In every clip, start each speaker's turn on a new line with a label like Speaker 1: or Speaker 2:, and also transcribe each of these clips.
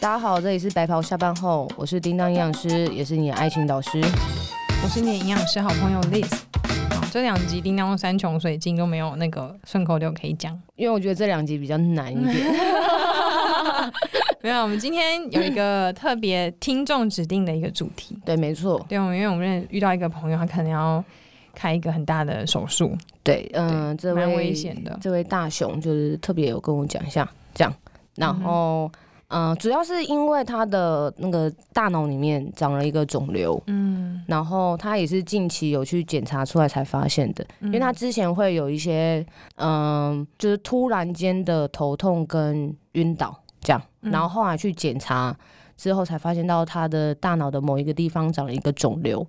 Speaker 1: 大家好，这里是白袍下班后，我是叮当营养师，也是你的爱情导师。
Speaker 2: 我是你的营养师好朋友 Liz。好，这两集叮当山穷水尽都没有那个顺口溜可以讲，
Speaker 1: 因为我觉得这两集比较难一点。
Speaker 2: 没有，我们今天有一个特别听众指定的一个主题。
Speaker 1: 对，没错。
Speaker 2: 对，我们因为我们遇到一个朋友，他可能要开一个很大的手术。
Speaker 1: 对，嗯、呃，这位
Speaker 2: 蛮危险的。
Speaker 1: 这位大熊就是特别有跟我讲一下，这样，然后。嗯嗯、呃，主要是因为他的那个大脑里面长了一个肿瘤，嗯，然后他也是近期有去检查出来才发现的，嗯、因为他之前会有一些，嗯、呃，就是突然间的头痛跟晕倒这样，然后后来去检查之后才发现到他的大脑的某一个地方长了一个肿瘤，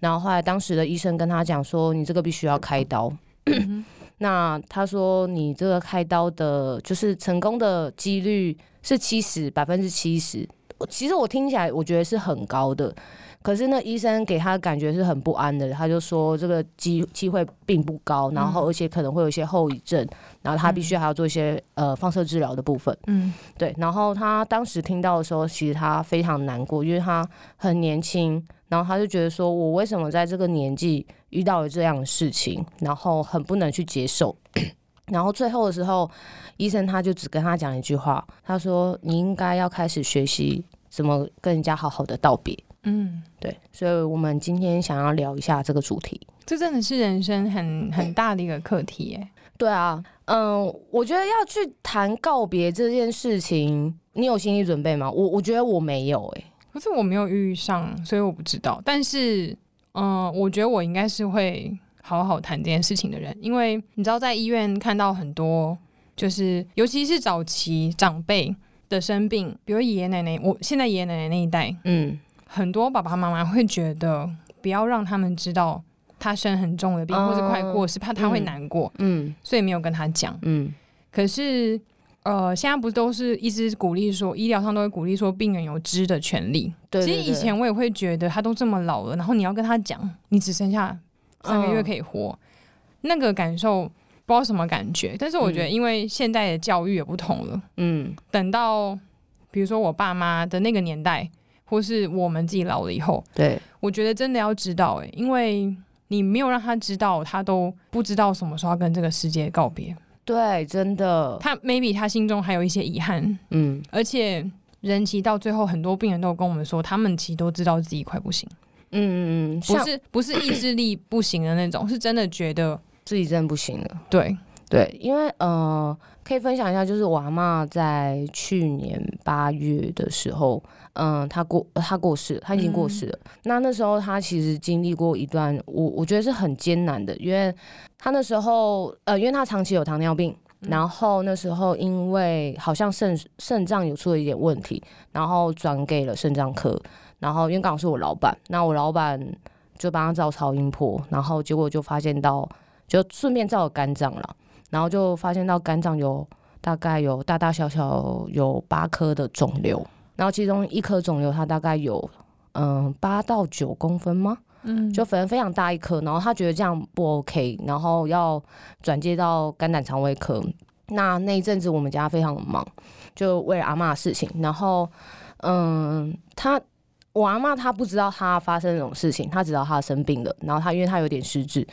Speaker 1: 然后后来当时的医生跟他讲说，你这个必须要开刀，嗯、那他说你这个开刀的，就是成功的几率。是七十百分之七十，其实我听起来我觉得是很高的，可是那医生给他的感觉是很不安的，他就说这个机机会并不高，然后而且可能会有一些后遗症，然后他必须还要做一些呃放射治疗的部分，嗯，对，然后他当时听到的时候，其实他非常难过，因为他很年轻，然后他就觉得说我为什么在这个年纪遇到了这样的事情，然后很不能去接受。然后最后的时候，医生他就只跟他讲一句话，他说：“你应该要开始学习怎么跟人家好好的道别。”嗯，对，所以我们今天想要聊一下这个主题。
Speaker 2: 这真的是人生很很大的一个课题耶。
Speaker 1: 对啊，嗯，我觉得要去谈告别这件事情，你有心理准备吗？我我觉得我没有，哎，
Speaker 2: 可是我没有遇上，所以我不知道。但是，嗯，我觉得我应该是会。好好谈这件事情的人，因为你知道，在医院看到很多，就是尤其是早期长辈的生病，比如爷爷奶奶，我现在爷爷奶奶那一代，嗯，很多爸爸妈妈会觉得不要让他们知道他生很重的病，或是快过世，怕他会难过，嗯，所以没有跟他讲，嗯。可是，呃，现在不都是一直鼓励说，医疗上都会鼓励说，病人有知的权利。对，其实以前我也会觉得，他都这么老了，然后你要跟他讲，你只剩下。三个月可以活，嗯、那个感受不知道什么感觉，但是我觉得，因为现在的教育也不同了，嗯，等到比如说我爸妈的那个年代，或是我们自己老了以后，对，我觉得真的要知道，哎，因为你没有让他知道，他都不知道什么时候要跟这个世界告别，
Speaker 1: 对，真的，
Speaker 2: 他 maybe 他心中还有一些遗憾，嗯，而且人其实到最后，很多病人都跟我们说，他们其实都知道自己快不行。嗯嗯嗯，不是不是意志力不行的那种，是真的觉得
Speaker 1: 自己真的不行了。
Speaker 2: 对
Speaker 1: 对，因为呃，可以分享一下，就是我阿嬷在去年八月的时候，嗯、呃，她过她过世，她已经过世了。嗯、那那时候她其实经历过一段，我我觉得是很艰难的，因为她那时候呃，因为她长期有糖尿病，嗯、然后那时候因为好像肾肾脏有出了一点问题，然后转给了肾脏科。然后因为刚好是我老板，那我老板就帮他照超音波，然后结果就发现到，就顺便照了肝脏了，然后就发现到肝脏有大概有大大小小有八颗的肿瘤，然后其中一颗肿瘤它大概有嗯八到九公分吗？嗯，就反正非常大一颗，然后他觉得这样不 OK，然后要转接到肝胆肠胃科。那那一阵子我们家非常忙，就为了阿嬷的事情，然后嗯他。我阿嬷她不知道她发生这种事情，她知道她生病了，然后她因为她有点失智，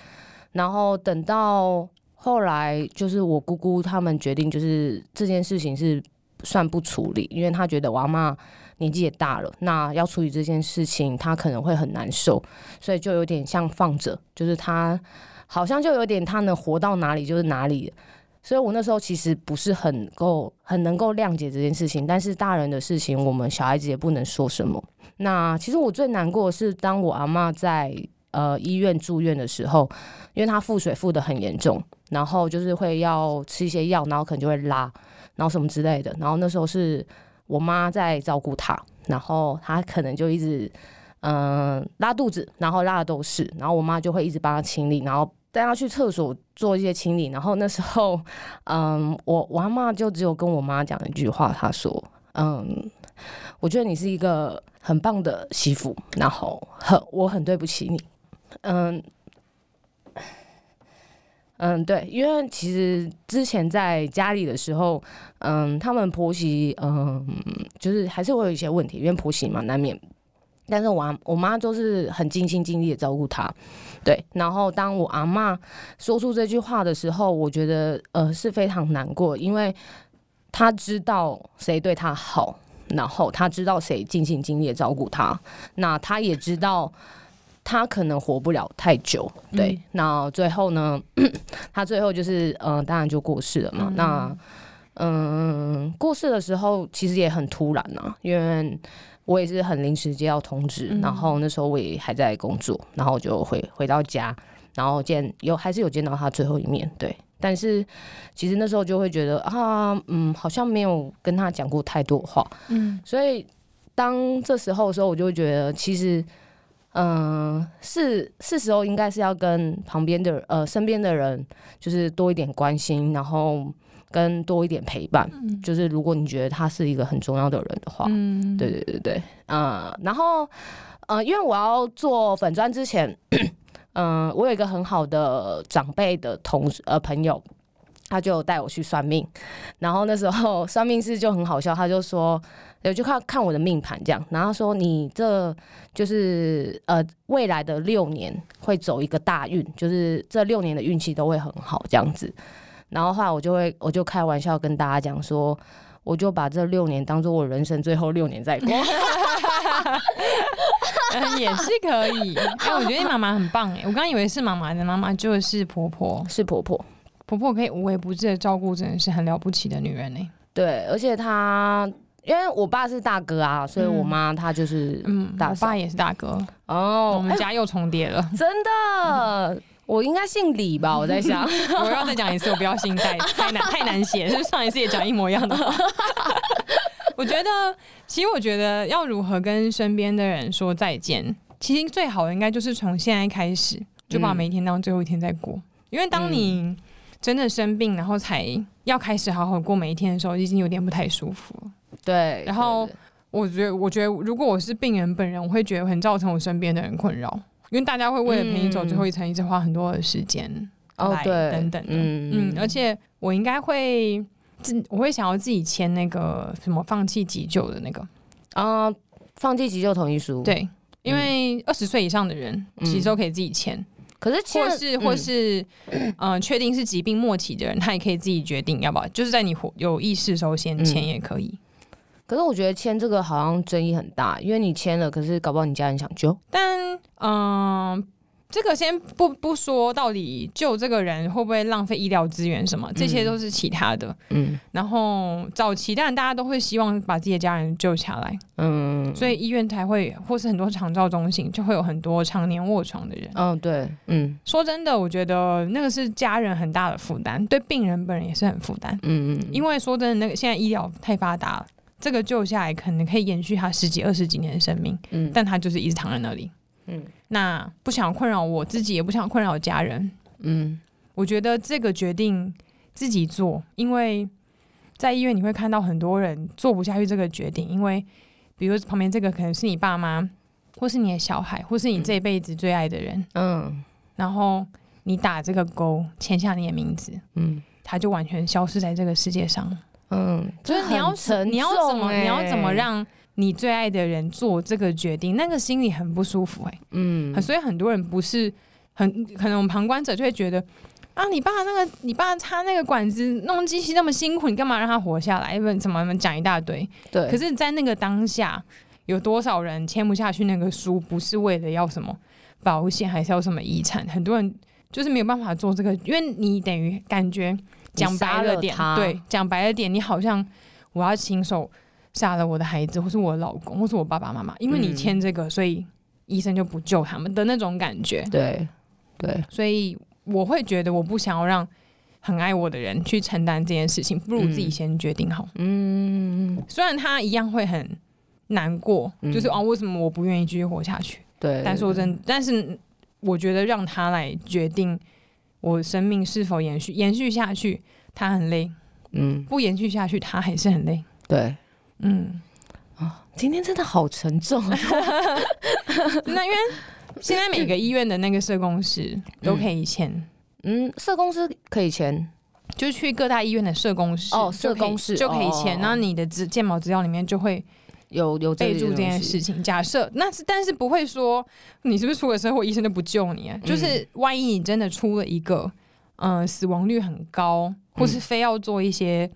Speaker 1: 然后等到后来就是我姑姑他们决定，就是这件事情是算不处理，因为她觉得我阿妈年纪也大了，那要处理这件事情她可能会很难受，所以就有点像放着，就是她好像就有点她能活到哪里就是哪里。所以我那时候其实不是很够很能够谅解这件事情，但是大人的事情我们小孩子也不能说什么。那其实我最难过的是，当我阿妈在呃医院住院的时候，因为她腹水腹得很严重，然后就是会要吃一些药，然后可能就会拉，然后什么之类的。然后那时候是我妈在照顾她，然后她可能就一直嗯、拉肚子，然后拉的都是，然后我妈就会一直帮她清理，然后。带他去厕所做一些清理，然后那时候，嗯，我我阿嬷就只有跟我妈讲一句话，她说，嗯，我觉得你是一个很棒的媳妇，然后很我很对不起你，嗯，嗯，对，因为其实之前在家里的时候，嗯，他们婆媳，嗯，就是还是会有一些问题，因为婆媳嘛难免。但是我我妈就是很尽心尽力的照顾她，对。然后当我阿嬷说出这句话的时候，我觉得呃是非常难过，因为她知道谁对她好，然后她知道谁尽心尽力的照顾她，那她也知道她可能活不了太久，对。嗯、那最后呢，他最后就是嗯、呃，当然就过世了嘛。嗯那嗯，过世的时候其实也很突然呐、啊，因为。我也是很临时接到通知，嗯、然后那时候我也还在工作，然后我就回回到家，然后见有还是有见到他最后一面，对。但是其实那时候就会觉得啊，嗯，好像没有跟他讲过太多话，嗯。所以当这时候的时候，我就会觉得其实，嗯、呃，是是时候应该是要跟旁边的呃身边的人，就是多一点关心，然后。跟多一点陪伴，嗯、就是如果你觉得他是一个很重要的人的话，嗯，对对对对，呃，然后呃，因为我要做粉砖之前，嗯、呃，我有一个很好的长辈的同事呃朋友，他就带我去算命，然后那时候算命师就很好笑，他就说，有就看看我的命盘这样，然后说你这就是呃未来的六年会走一个大运，就是这六年的运气都会很好这样子。然后后来我就会，我就开玩笑跟大家讲说，我就把这六年当做我人生最后六年在过，
Speaker 2: 嗯，也是可以。哎，我觉得你妈妈很棒哎，我刚以为是妈妈的妈妈，就是婆婆，
Speaker 1: 是婆婆，
Speaker 2: 婆婆可以无微不至的照顾，真的是很了不起的女人呢。
Speaker 1: 对，而且她因为我爸是大哥啊，所以我妈她就是嗯，
Speaker 2: 大，我爸也是大哥哦，我们家又重叠了，
Speaker 1: 真的。我应该姓李吧？我在想，
Speaker 2: 我要再讲一次，我不要姓戴，太难太难写。是不是上一次也讲一模一样的话？我觉得，其实我觉得要如何跟身边的人说再见，其实最好的应该就是从现在开始就把每一天当最后一天在过。嗯、因为当你真的生病，然后才要开始好好过每一天的时候，已经有点不太舒服了。
Speaker 1: 对。
Speaker 2: 然后，我觉得，我觉得，如果我是病人本人，我会觉得很造成我身边的人困扰。因为大家会为了陪你走最后一程，一直花很多的时间哦，对，等等的，嗯嗯，而且我应该会自我会想要自己签那个什么放弃急救的那个。
Speaker 1: 啊，放弃急救同意书，
Speaker 2: 对，因为二十岁以上的人其实都可以自己签，可是或是或是嗯，确定是疾病末期的人，他也可以自己决定要不要，就是在你有意识的时候先签也可以。
Speaker 1: 可是我觉得签这个好像争议很大，因为你签了，可是搞不好你家人想救。
Speaker 2: 但嗯，这个先不不说，到底救这个人会不会浪费医疗资源什么，这些都是其他的。嗯，然后早期当然大家都会希望把自己的家人救下来。嗯，所以医院才会或是很多长照中心就会有很多常年卧床的人。
Speaker 1: 嗯，对，嗯，
Speaker 2: 说真的，我觉得那个是家人很大的负担，对病人本人也是很负担。嗯嗯，因为说真的，那个现在医疗太发达了。这个救下来可能可以延续他十几二十几年的生命，嗯，但他就是一直躺在那里，嗯，那不想困扰我自己，也不想困扰家人，嗯，我觉得这个决定自己做，因为在医院你会看到很多人做不下去这个决定，因为比如旁边这个可能是你爸妈，或是你的小孩，或是你这辈子最爱的人，嗯，然后你打这个勾，签下你的名字，嗯，他就完全消失在这个世界上。嗯，就是你要你要怎么你要怎么让你最爱的人做这个决定，那个心里很不舒服哎、欸。嗯，所以很多人不是很可能，我们旁观者就会觉得啊，你爸那个你爸插那个管子弄机器那么辛苦，你干嘛让他活下来？问怎么讲一大堆。对，可是，在那个当下，有多少人签不下去那个书，不是为了要什么保险，还是要什么遗产？很多人就是没有办法做这个，因为你等于感觉。讲白了点，对，讲白了点，你好像我要亲手杀了我的孩子，或是我老公，或是我爸爸妈妈，因为你签这个，嗯、所以医生就不救他们的那种感觉。对，对，所以我会觉得我不想要让很爱我的人去承担这件事情，不如自己先决定好。嗯，虽然他一样会很难过，嗯、就是哦，为什么我不愿意继续活下去？对，但说真，但是我觉得让他来决定。我生命是否延续延续下去？他很累，嗯，不延续下去，他还是很累。
Speaker 1: 对，嗯，啊、哦，今天真的好沉重。
Speaker 2: 那因为现在每个医院的那个社工师都可以签，
Speaker 1: 嗯，社工师可以签，
Speaker 2: 就去各大医院的社工室
Speaker 1: 哦，社工室
Speaker 2: 就可以签，那、哦、你的资健保资料里面就会
Speaker 1: 有有备注这件
Speaker 2: 事情。假设那是，但是不会说你是不是出了车祸，医生就不救你、啊。就是万一你真的出了一个，嗯、呃，死亡率很高，或是非要做一些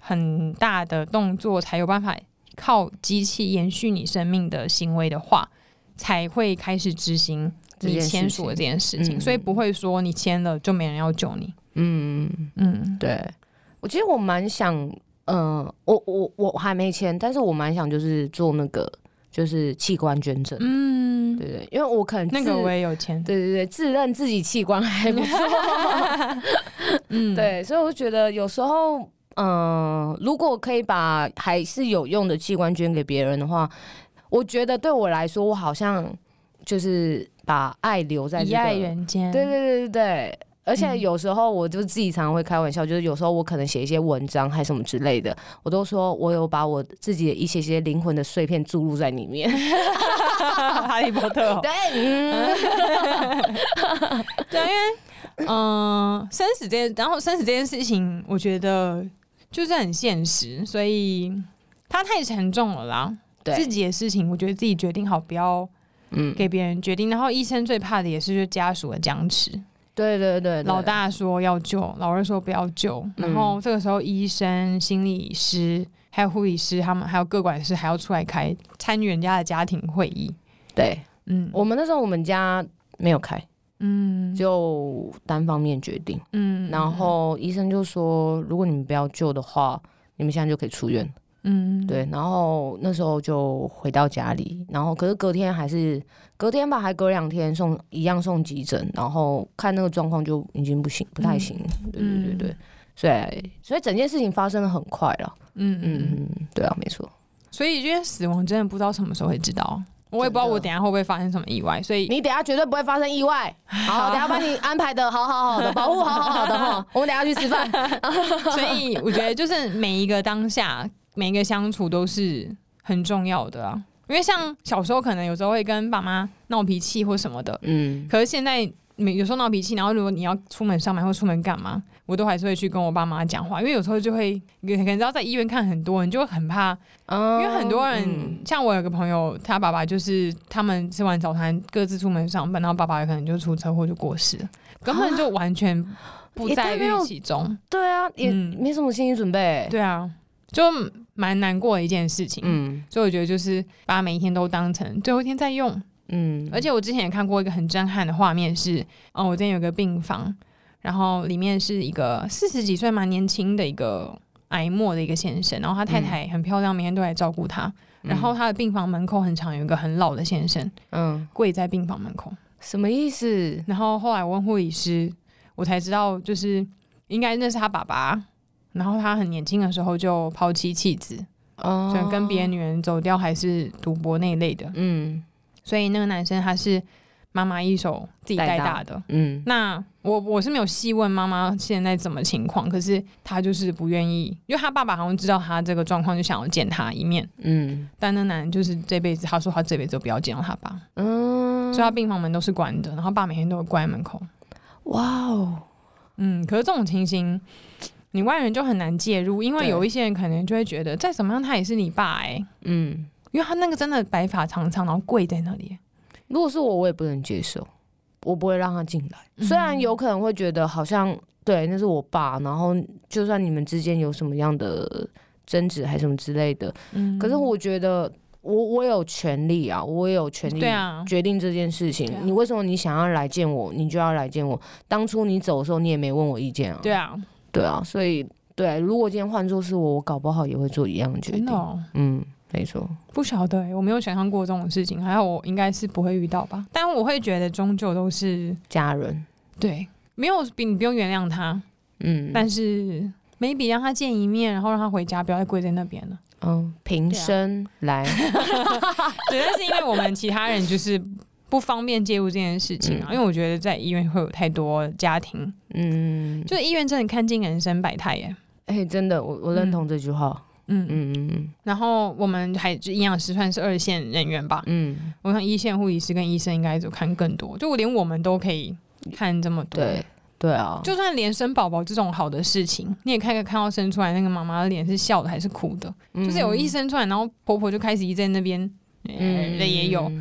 Speaker 2: 很大的动作才有办法靠机器延续你生命的行为的话，才会开始执行你签署的这件事情。事情嗯、所以不会说你签了就没人要救你。
Speaker 1: 嗯嗯，对，我其实我蛮想，嗯、呃，我我我还没签，但是我蛮想就是做那个就是器官捐赠，嗯，对对，因为我可能
Speaker 2: 那个我也有签，
Speaker 1: 对对对，自认自己器官还不错 嗯，对，所以我觉得有时候，嗯、呃，如果可以把还是有用的器官捐给别人的话，我觉得对我来说，我好像就是把爱留在、这个、
Speaker 2: 以爱人间，
Speaker 1: 对对对对对。而且有时候我就自己常常会开玩笑，就是有时候我可能写一些文章还什么之类的，我都说我有把我自己的一些些灵魂的碎片注入在里面。
Speaker 2: 哈利波特、哦，对，嗯、对，因为嗯、呃，生死这件，然后生死这件事情，我觉得就是很现实，所以它太沉重了啦。对，自己的事情，我觉得自己决定好，不要嗯给别人决定。然后医生最怕的也是就是家属的僵持。
Speaker 1: 对对对，对，
Speaker 2: 老大说要救，老二说不要救，然后这个时候医生、心理师还有护理师，他们还有各管师还要出来开参与人家的家庭会议。
Speaker 1: 对，嗯，我们那时候我们家没有开，嗯，就单方面决定，嗯，然后医生就说，如果你们不要救的话，你们现在就可以出院。嗯，对，然后那时候就回到家里，然后可是隔天还是隔天吧，还隔两天送一样送急诊，然后看那个状况就已经不行，不太行。嗯、对对对对，所以所以整件事情发生的很快了。嗯嗯嗯，对啊，没错。
Speaker 2: 所以因为死亡真的不知道什么时候会知道，我也不知道我等下会不会发生什么意外，所以
Speaker 1: 你等下绝对不会发生意外。好，等下把你安排的好好好的，保护好好好的哈。我们等下去吃饭。
Speaker 2: 所以我觉得就是每一个当下。每一个相处都是很重要的啊，因为像小时候可能有时候会跟爸妈闹脾气或什么的，嗯，可是现在每有时候闹脾气，然后如果你要出门上班或出门干嘛，我都还是会去跟我爸妈讲话，因为有时候就会可能知道在医院看很多人就会很怕，因为很多人像我有个朋友，他爸爸就是他们吃完早餐各自出门上班，然后爸爸有可能就出车祸就过世了，根本就完全不在预期中，
Speaker 1: 对啊，也没什么心理准备，
Speaker 2: 对啊，就。蛮难过的一件事情，嗯，所以我觉得就是把每一天都当成最后一天在用，嗯，而且我之前也看过一个很震撼的画面是，哦，我之前有个病房，然后里面是一个四十几岁蛮年轻的一个癌末的一个先生，然后他太太很漂亮，每天都来照顾他，然后他的病房门口很长有一个很老的先生，嗯，跪在病房门口，
Speaker 1: 什么意思？
Speaker 2: 然后后来我问护理师，我才知道就是应该那是他爸爸。然后他很年轻的时候就抛妻弃子，哦，想跟别的女人走掉，还是赌博那一类的，嗯，所以那个男生他是妈妈一手自己带大的，嗯，那我我是没有细问妈妈现在怎么情况，可是他就是不愿意，因为他爸爸好像知道他这个状况，就想要见他一面，嗯，但那男人就是这辈子，他说他这辈子都不要见到他爸，嗯，所以他病房门都是关的，然后爸每天都会关在门口，哇哦，嗯，可是这种情形。你外人就很难介入，因为有一些人可能就会觉得，再怎么样他也是你爸哎、欸，嗯，因为他那个真的白发长长，然后跪在那里。
Speaker 1: 如果是我，我也不能接受，我不会让他进来。虽然有可能会觉得好像对，那是我爸，然后就算你们之间有什么样的争执还是什么之类的，嗯，可是我觉得我我有权利啊，我也有权利决定这件事情。你为什么你想要来见我，你就要来见我？当初你走的时候，你也没问我意见啊。
Speaker 2: 对啊。
Speaker 1: 对啊，所以对，如果今天换作是我，我搞不好也会做一样的决定。哦、嗯，没错。
Speaker 2: 不晓得、欸，我没有想象过这种事情，还有我应该是不会遇到吧。但我会觉得，终究都是
Speaker 1: 家人。
Speaker 2: 对，没有比你不用原谅他。嗯，但是 maybe 让他见一面，然后让他回家，不要再跪在那边了。
Speaker 1: 嗯，平生来，
Speaker 2: 主要是因为我们其他人就是。不方便介入这件事情啊，嗯、因为我觉得在医院会有太多家庭，嗯，就医院真的看尽人生百态耶。
Speaker 1: 哎、欸，真的，我我认同这句话。嗯嗯嗯嗯。
Speaker 2: 然后我们还就营养师算是二线人员吧。嗯。我想一线护理师跟医生应该就看更多，就连我们都可以看这么多。
Speaker 1: 对对啊，
Speaker 2: 就算连生宝宝这种好的事情，你也看看看到生出来那个妈妈的脸是笑的还是哭的，嗯、就是有一生出来，然后婆婆就开始一在那边，嗯，的也有，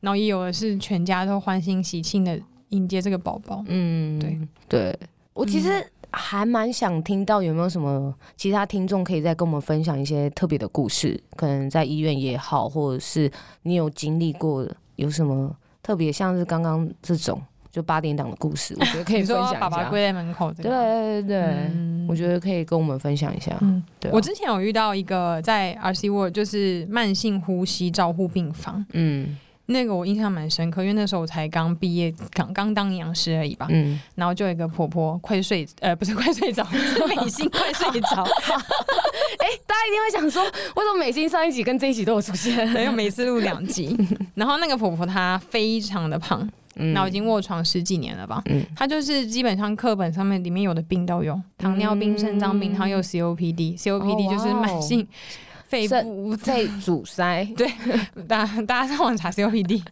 Speaker 2: 然后也有的是全家都欢欣喜庆的迎接这个宝宝。嗯，对
Speaker 1: 对，我其实还蛮想听到有没有什么其他听众可以再跟我们分享一些特别的故事，可能在医院也好，或者是你有经历过的，有什么特别像是刚刚这种。就八点档的故事，我觉得可以分享一下。
Speaker 2: 爸爸跪在门口，
Speaker 1: 对对对，嗯、我觉得可以跟我们分享一下。嗯，对、啊。
Speaker 2: 我之前有遇到一个在 RC World，就是慢性呼吸照护病房。嗯，那个我印象蛮深刻，因为那时候我才刚毕业，刚刚当营养师而已吧。嗯，然后就有一个婆婆快睡，呃，不是快睡着，是美心快睡着。
Speaker 1: 哎、欸，大家一定会想说，为什么美心上一集跟这一集都有出现？
Speaker 2: 因为每次录两集。然后那个婆婆她非常的胖。那我已经卧床十几年了吧？嗯，她就是基本上课本上面里面有的病都有，糖尿病、肾脏病，她有 COPD，COPD 就是慢性肺部
Speaker 1: 肺阻塞。
Speaker 2: 对，大家大家上网查 COPD，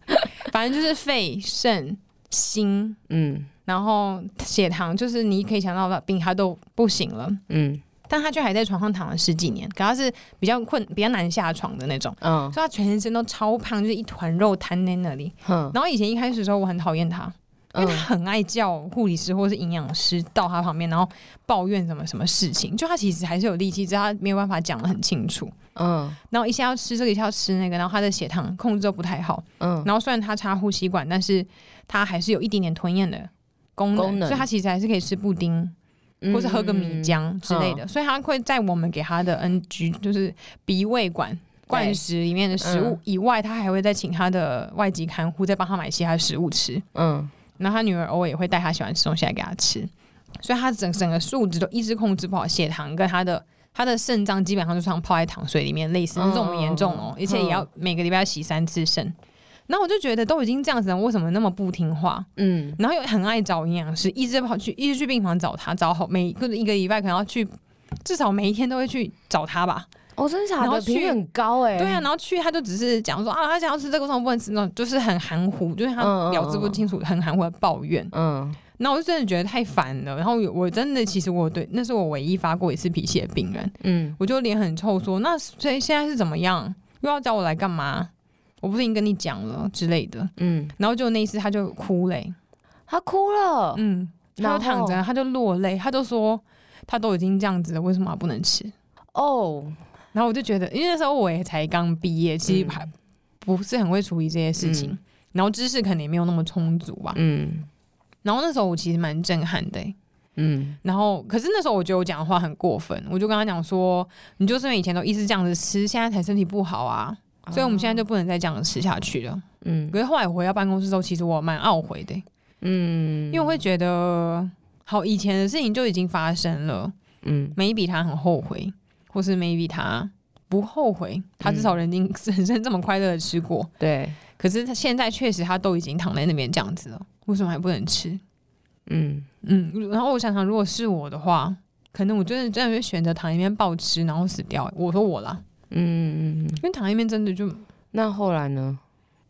Speaker 2: 反正就是肺、肾、心，嗯，然后血糖，就是你可以想到的病，他都不行了，嗯。但他却还在床上躺了十几年，可他是比较困、比较难下床的那种，嗯，所以他全身都超胖，就是一团肉瘫在那里。嗯，然后以前一开始的时候，我很讨厌他，因为他很爱叫护理师或是营养师到他旁边，然后抱怨什么什么事情。就他其实还是有力气，只是他没有办法讲得很清楚。嗯，然后一下要吃这个，一下要吃那个，然后他的血糖控制都不太好。嗯，然后虽然他插呼吸管，但是他还是有一点点吞咽的功能，功能，所以他其实还是可以吃布丁。或是喝个米浆之类的，嗯、所以他会在我们给他的 NG，就是鼻胃管灌食里面的食物以外，嗯、他还会再请他的外籍看护再帮他买其他的食物吃。嗯，然后他女儿偶尔也会带他喜欢吃东西来给他吃，所以他整整个数值都一直控制不好，血糖跟他的他的肾脏基本上就像泡在糖水里面，类似这种严重哦，嗯、而且也要每个礼拜要洗三次肾。然后我就觉得都已经这样子了，为什么那么不听话？嗯，然后又很爱找营养师，一直跑去，一直去病房找他，找好每个一个礼拜可能要去，至少每一天都会去找他吧。
Speaker 1: 哦，真的假的？
Speaker 2: 然后去
Speaker 1: 很高哎、欸。
Speaker 2: 对啊，然后去他就只是讲说啊，他想要吃这个，为什么不能吃？那种就是很含糊，就是他表示不清楚，很含糊的抱怨。嗯，那我就真的觉得太烦了。然后我真的其实我对那是我唯一发过一次脾气的病人。嗯，我就脸很臭说，那所以现在是怎么样？又要叫我来干嘛？我不是已经跟你讲了之类的，嗯，然后就那一次他就哭嘞，
Speaker 1: 他哭了，
Speaker 2: 嗯，他就躺着，他就落泪，他就说他都已经这样子了，为什么还不能吃？哦，然后我就觉得，因为那时候我也才刚毕业，其实还不是很会处理这些事情，嗯、然后知识可能也没有那么充足吧，嗯，然后那时候我其实蛮震撼的、欸，嗯，然后可是那时候我觉得我讲的话很过分，我就跟他讲说，你就是因为以前都一直这样子吃，现在才身体不好啊。所以我们现在就不能再这样吃下去了。嗯，可是后来我回到办公室之后，其实我蛮懊悔的。嗯，因为我会觉得，好，以前的事情就已经发生了。嗯，maybe 他很后悔，或是 maybe 他不后悔，他至少人生 人生这么快乐的吃过。对，可是他现在确实他都已经躺在那边这样子了，为什么还不能吃？嗯嗯，然后我想想，如果是我的话，可能我真的真的会选择躺一边暴吃，然后死掉。我说我啦。嗯嗯嗯，因为躺一边真的就，
Speaker 1: 那后来呢？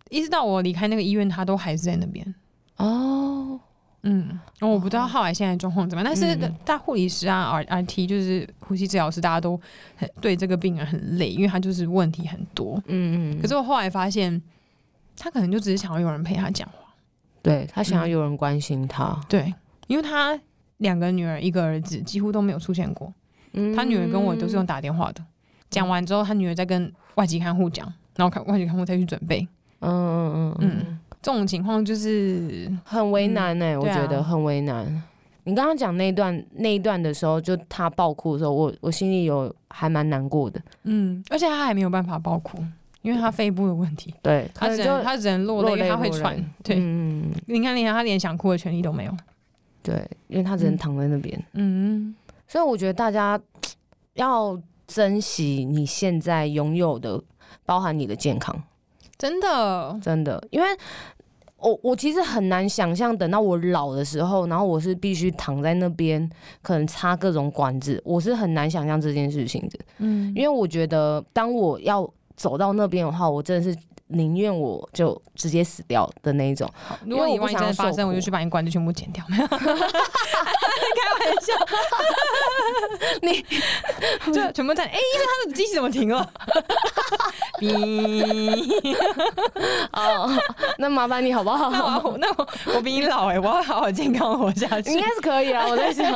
Speaker 2: 一直到我离开那个医院，他都还是在那边。哦，嗯，我不知道浩来现在状况怎么样，但是大护理师啊，R R T 就是呼吸治疗师，大家都很对这个病人很累，因为他就是问题很多。嗯嗯。可是我后来发现，他可能就只是想要有人陪他讲话，
Speaker 1: 对，他想要有人关心他。
Speaker 2: 嗯，对，因为他两个女儿一个儿子几乎都没有出现过，他女儿跟我都是用打电话的。讲完之后，他女儿再跟外籍看护讲，然后看外籍看护再去准备。嗯嗯嗯嗯，这种情况就是
Speaker 1: 很为难呢、欸，嗯、我觉得很为难。啊、你刚刚讲那一段那一段的时候，就他爆哭的时候，我我心里有还蛮难过的。
Speaker 2: 嗯，而且他还没有办法爆哭，因为他肺部的问题。
Speaker 1: 对，
Speaker 2: 他只能他只能落泪，他会喘。对，嗯，你看，你看他连想哭的权利都没有。
Speaker 1: 对，因为他只能躺在那边。嗯，所以我觉得大家要。珍惜你现在拥有的，包含你的健康，
Speaker 2: 真的，
Speaker 1: 真的，因为我我其实很难想象，等到我老的时候，然后我是必须躺在那边，可能插各种管子，我是很难想象这件事情的。嗯，因为我觉得，当我要走到那边的话，我真的是宁愿我就直接死掉的那一种。
Speaker 2: 如果你万一真的发生，我就去把你管子全部剪掉。没有开玩笑，你就全部在哎，因为他的机器怎么停了？哔
Speaker 1: 哦，那麻烦你好不好？
Speaker 2: 那我那我我比你老哎，我要好好健康活下去，
Speaker 1: 应该是可以啊。我在想，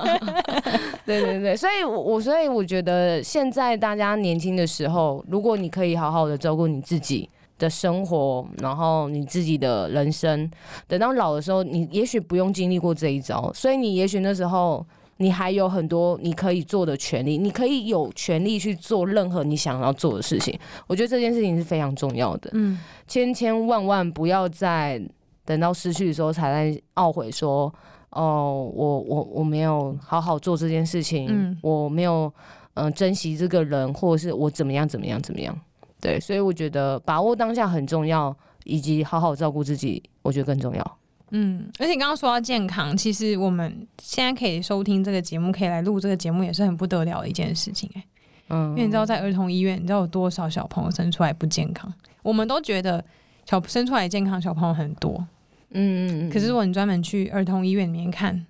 Speaker 1: 对对对，所以我所以我觉得现在大家年轻的时候，如果你可以好好的照顾你自己的生活，然后你自己的人生，等到老的时候，你也许不用经历过这一招，所以你也许那时候。你还有很多你可以做的权利，你可以有权利去做任何你想要做的事情。我觉得这件事情是非常重要的。嗯，千千万万不要再等到失去的时候才在懊悔说：“哦，我我我没有好好做这件事情，嗯，我没有嗯、呃、珍惜这个人，或者是我怎么样怎么样怎么样。”对，所以我觉得把握当下很重要，以及好好照顾自己，我觉得更重要。
Speaker 2: 嗯，而且刚刚说到健康，其实我们现在可以收听这个节目，可以来录这个节目，也是很不得了的一件事情哎、欸。嗯，因为你知道，在儿童医院，你知道有多少小朋友生出来不健康？我们都觉得小生出来健康小朋友很多，嗯嗯嗯。可是如果你专门去儿童医院里面看，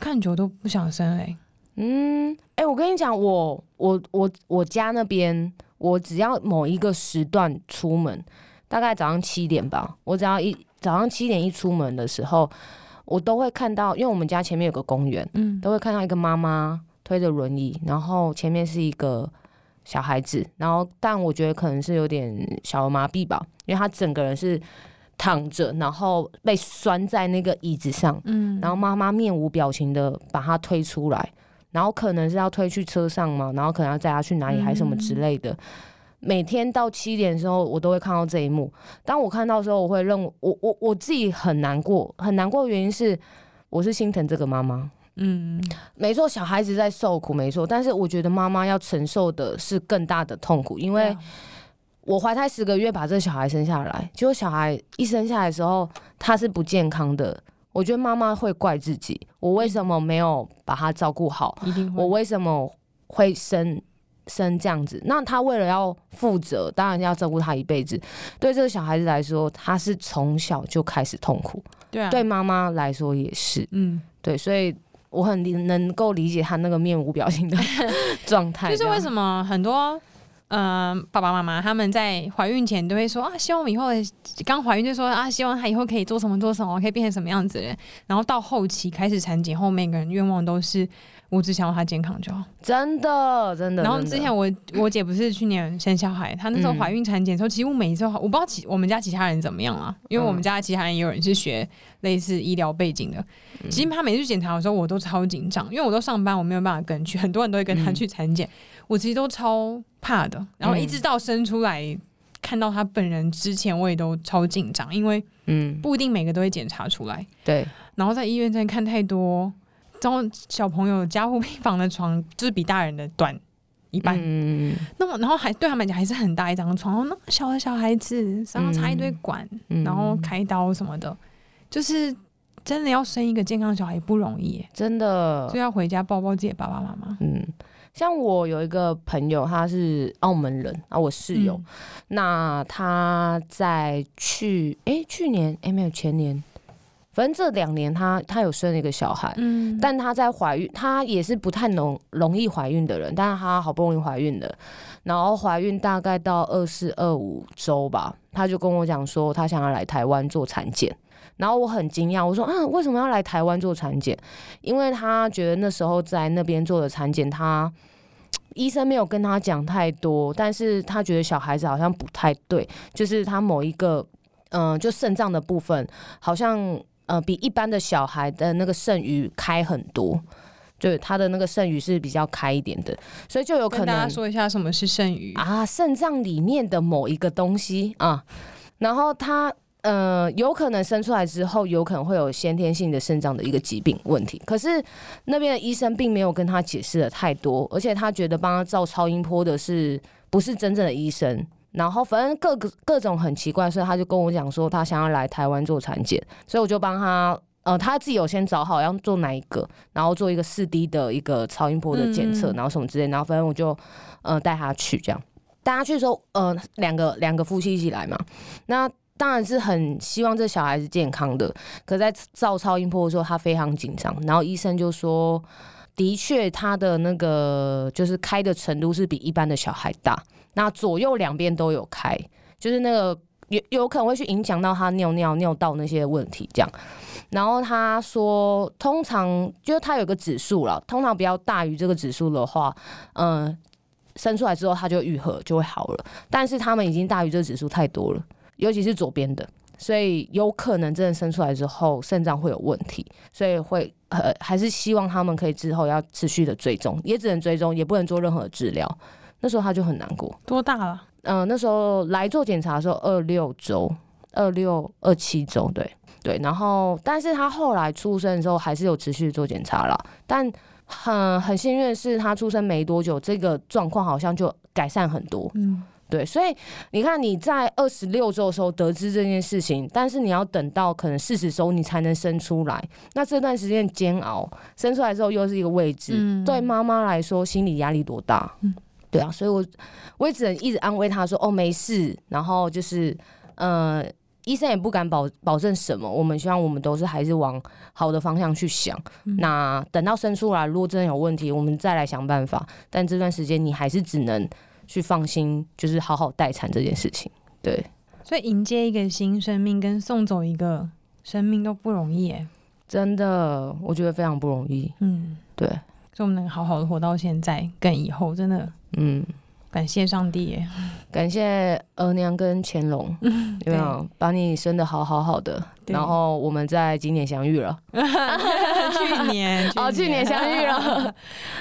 Speaker 2: 看久都不想生嘞、欸。
Speaker 1: 嗯，哎、欸，我跟你讲，我我我我家那边，我只要某一个时段出门，大概早上七点吧，我只要一。早上七点一出门的时候，我都会看到，因为我们家前面有个公园，嗯，都会看到一个妈妈推着轮椅，然后前面是一个小孩子，然后但我觉得可能是有点小儿麻痹吧，因为他整个人是躺着，然后被拴在那个椅子上，嗯，然后妈妈面无表情的把他推出来，然后可能是要推去车上嘛，然后可能要载他去哪里还是什么之类的。每天到七点的时候，我都会看到这一幕。当我看到的时候，我会认为我我我自己很难过，很难过的原因是，我是心疼这个妈妈。嗯，没错，小孩子在受苦，没错。但是我觉得妈妈要承受的是更大的痛苦，因为我怀胎十个月把这个小孩生下来，结果小孩一生下来的时候，他是不健康的。我觉得妈妈会怪自己，我为什么没有把他照顾好？一定会。我为什么会生？生这样子，那他为了要负责，当然要照顾他一辈子。对这个小孩子来说，他是从小就开始痛苦。对啊，对妈妈来说也是。嗯，对，所以我很能够理解他那个面无表情的 状态。
Speaker 2: 就是为什么很多嗯、呃、爸爸妈妈他们在怀孕前都会说啊，希望以后刚怀孕就说啊，希望他以后可以做什么做什么，可以变成什么样子的人。然后到后期开始产检后，每个人愿望都是。我只想要他健康就好，
Speaker 1: 真的真的。
Speaker 2: 然后之前我我姐不是去年生小孩，她那时候怀孕产检的时候，其实我每一次我不知道其我们家其他人怎么样啊，因为我们家其他人也有人是学类似医疗背景的。其实她每次去检查的时候，我都超紧张，因为我都上班，我没有办法跟去，很多人都会跟他去产检，我其实都超怕的。然后一直到生出来看到他本人之前，我也都超紧张，因为嗯不一定每个都会检查出来。对，然后在医院真的看太多。然后小朋友加护病房的床就是比大人的短一半，嗯、那么然后还对他们讲还是很大一张床，那么小的小孩子身上插一堆管，嗯、然后开刀什么的，就是真的要生一个健康小孩不容易，真的，所以要回家抱抱自己的爸爸妈妈。
Speaker 1: 嗯，像我有一个朋友，他是澳门人啊，我室友，嗯、那他在去哎去年哎没有前年。反正这两年他他有生了一个小孩，嗯，但他在怀孕，他也是不太容容易怀孕的人，但是他好不容易怀孕了，然后怀孕大概到二四二五周吧，他就跟我讲说他想要来台湾做产检，然后我很惊讶，我说啊为什么要来台湾做产检？因为他觉得那时候在那边做的产检，他 医生没有跟他讲太多，但是他觉得小孩子好像不太对，就是他某一个嗯、呃，就肾脏的部分好像。呃，比一般的小孩的那个肾盂开很多，就是他的那个肾盂是比较开一点的，所以就有可能跟
Speaker 2: 大家说一下什么是肾盂
Speaker 1: 啊，肾脏里面的某一个东西啊，然后他呃有可能生出来之后有可能会有先天性的肾脏的一个疾病问题，可是那边的医生并没有跟他解释的太多，而且他觉得帮他照超音波的是不是真正的医生。然后反正各个各种很奇怪，所以他就跟我讲说他想要来台湾做产检，所以我就帮他呃他自己有先找好要做哪一个，然后做一个四 D 的一个超音波的检测，然后什么之类，然后反正我就呃带他去这样。带他去的时候，呃，两个两个夫妻一起来嘛，那当然是很希望这小孩是健康的。可在照超音波的时候，他非常紧张，然后医生就说，的确他的那个就是开的程度是比一般的小孩大，那左右两边都有开，就是那个有有可能会去影响到他尿尿尿道那些问题这样。然后他说，通常就是他有个指数了，通常比较大于这个指数的话，嗯、生出来之后他就愈合就会好了。但是他们已经大于这个指数太多了，尤其是左边的，所以有可能真的生出来之后肾脏会有问题，所以会呃还是希望他们可以之后要持续的追踪，也只能追踪，也不能做任何治疗。那时候他就很难过。
Speaker 2: 多大了？
Speaker 1: 嗯、呃，那时候来做检查的时候二六周，二六二七周，对。对，然后，但是他后来出生的时候还是有持续做检查了，但很很幸运的是，他出生没多久，这个状况好像就改善很多。嗯，对，所以你看你在二十六周的时候得知这件事情，但是你要等到可能四十周你才能生出来，那这段时间煎熬，生出来之后又是一个未知，嗯、对妈妈来说心理压力多大？嗯，对啊，所以我我也只能一直安慰她说，哦，没事，然后就是，呃。医生也不敢保保证什么，我们希望我们都是还是往好的方向去想。嗯、那等到生出来，如果真的有问题，我们再来想办法。但这段时间你还是只能去放心，就是好好待产这件事情。对，
Speaker 2: 所以迎接一个新生命跟送走一个生命都不容易，
Speaker 1: 真的，我觉得非常不容易。嗯，对，
Speaker 2: 所以我们能好好的活到现在跟以后，真的，嗯。感谢上帝耶，
Speaker 1: 感谢额娘跟乾隆，有没有把你生的好好好的？然后我们在今年相遇了，
Speaker 2: 去年
Speaker 1: 哦，去年相遇了，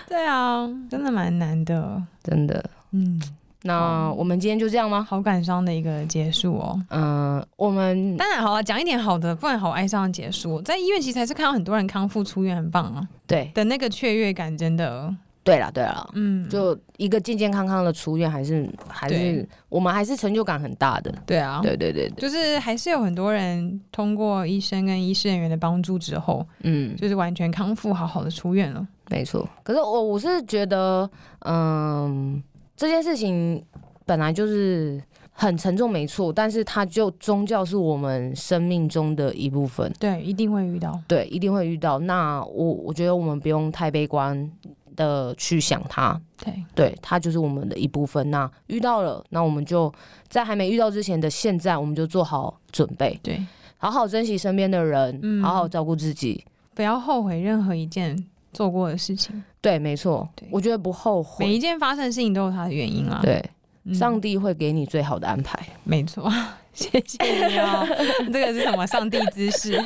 Speaker 2: 对啊，真的蛮难的，
Speaker 1: 真的。嗯，那我们今天就这样吗？
Speaker 2: 好感伤的一个结束哦。
Speaker 1: 嗯，我们
Speaker 2: 当然好了，讲一点好的，不然好哀伤的结束。在医院其实还是看到很多人康复出院，很棒啊。
Speaker 1: 对
Speaker 2: 的那个雀跃感，真的。
Speaker 1: 对了对了，嗯，就一个健健康康的出院，还是还是我们还是成就感很大的。
Speaker 2: 对啊，
Speaker 1: 对对对，
Speaker 2: 就是还是有很多人通过医生跟医师人员的帮助之后，嗯，就是完全康复，好好的出院了。
Speaker 1: 没错，可是我我是觉得，嗯，这件事情本来就是很沉重，没错，但是它就宗教是我们生命中的一部分。
Speaker 2: 对，一定会遇到。
Speaker 1: 对，一定会遇到。那我我觉得我们不用太悲观。的去想他，
Speaker 2: 对，
Speaker 1: 对他就是我们的一部分。那遇到了，那我们就在还没遇到之前的现在，我们就做好准备，
Speaker 2: 对，
Speaker 1: 好好珍惜身边的人，嗯，好好照顾自己，
Speaker 2: 不要后悔任何一件做过的事情。
Speaker 1: 对，没错，我觉得不后悔。
Speaker 2: 每一件发生的事情都有它的原因啊。
Speaker 1: 对，嗯，上帝会给你最好的安排。
Speaker 2: 没错，谢谢你哦。这个是什么？上帝之事。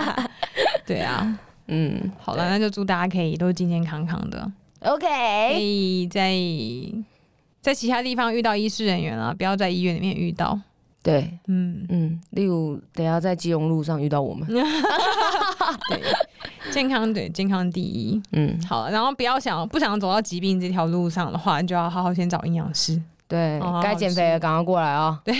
Speaker 2: 对啊。嗯，好了，那就祝大家可以都健健康康的。
Speaker 1: OK，
Speaker 2: 可以在在其他地方遇到医师人员啊，不要在医院里面遇到。
Speaker 1: 对，嗯嗯，例如等下在基隆路上遇到我们。
Speaker 2: 对，健康对健康第一。嗯，好了，然后不要想不想走到疾病这条路上的话，就要好好先找营养师。
Speaker 1: 对，该减肥的赶快过来啊！
Speaker 2: 对，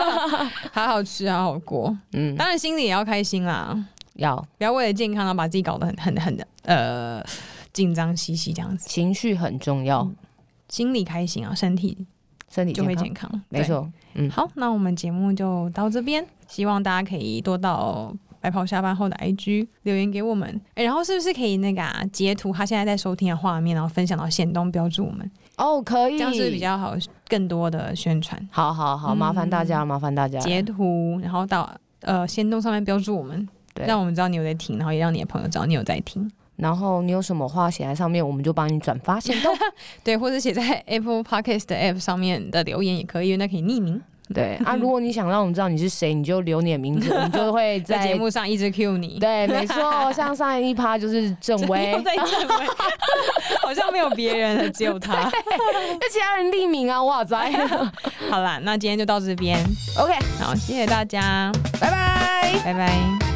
Speaker 2: 好好吃，好好过。嗯，当然心里也要开心啦。
Speaker 1: 要
Speaker 2: 不要为了健康，然后把自己搞得很很很的呃紧张兮兮这样子？
Speaker 1: 情绪很重要，嗯，心里开心啊，身体
Speaker 2: 身体就会健康。
Speaker 1: 没错，嗯，
Speaker 2: 好，那我们节目就到这边，希望大家可以多到白袍下班后的 IG 留言给我们。哎、欸，然后是不是可以那个啊截图他现在在收听的画面，然后分享到线东标注我们？
Speaker 1: 哦，可以，
Speaker 2: 这样是比较好，更多的宣传。
Speaker 1: 好好好，麻烦大家，嗯、麻烦大家
Speaker 2: 截图，然后到呃限动上面标注我们。对让我们知道你有在听，然后也让你的朋友知道你有在听。
Speaker 1: 然后你有什么话写在上面，我们就帮你转发行动。
Speaker 2: 对，或者写在 Apple Podcast 的 App 上面的留言也可以，那可以匿名。
Speaker 1: 对啊，如果你想让我们知道你是谁，你就留你的名字，我们就会在 节
Speaker 2: 目上一直 cue 你。
Speaker 1: 对，没错，像上一趴就是郑薇，
Speaker 2: 好像没有别人了，只有他。
Speaker 1: 那其他人匿名啊，我好在。
Speaker 2: 好啦，那今天就到这边。
Speaker 1: OK，
Speaker 2: 好，谢谢大家，
Speaker 1: 拜拜，
Speaker 2: 拜拜。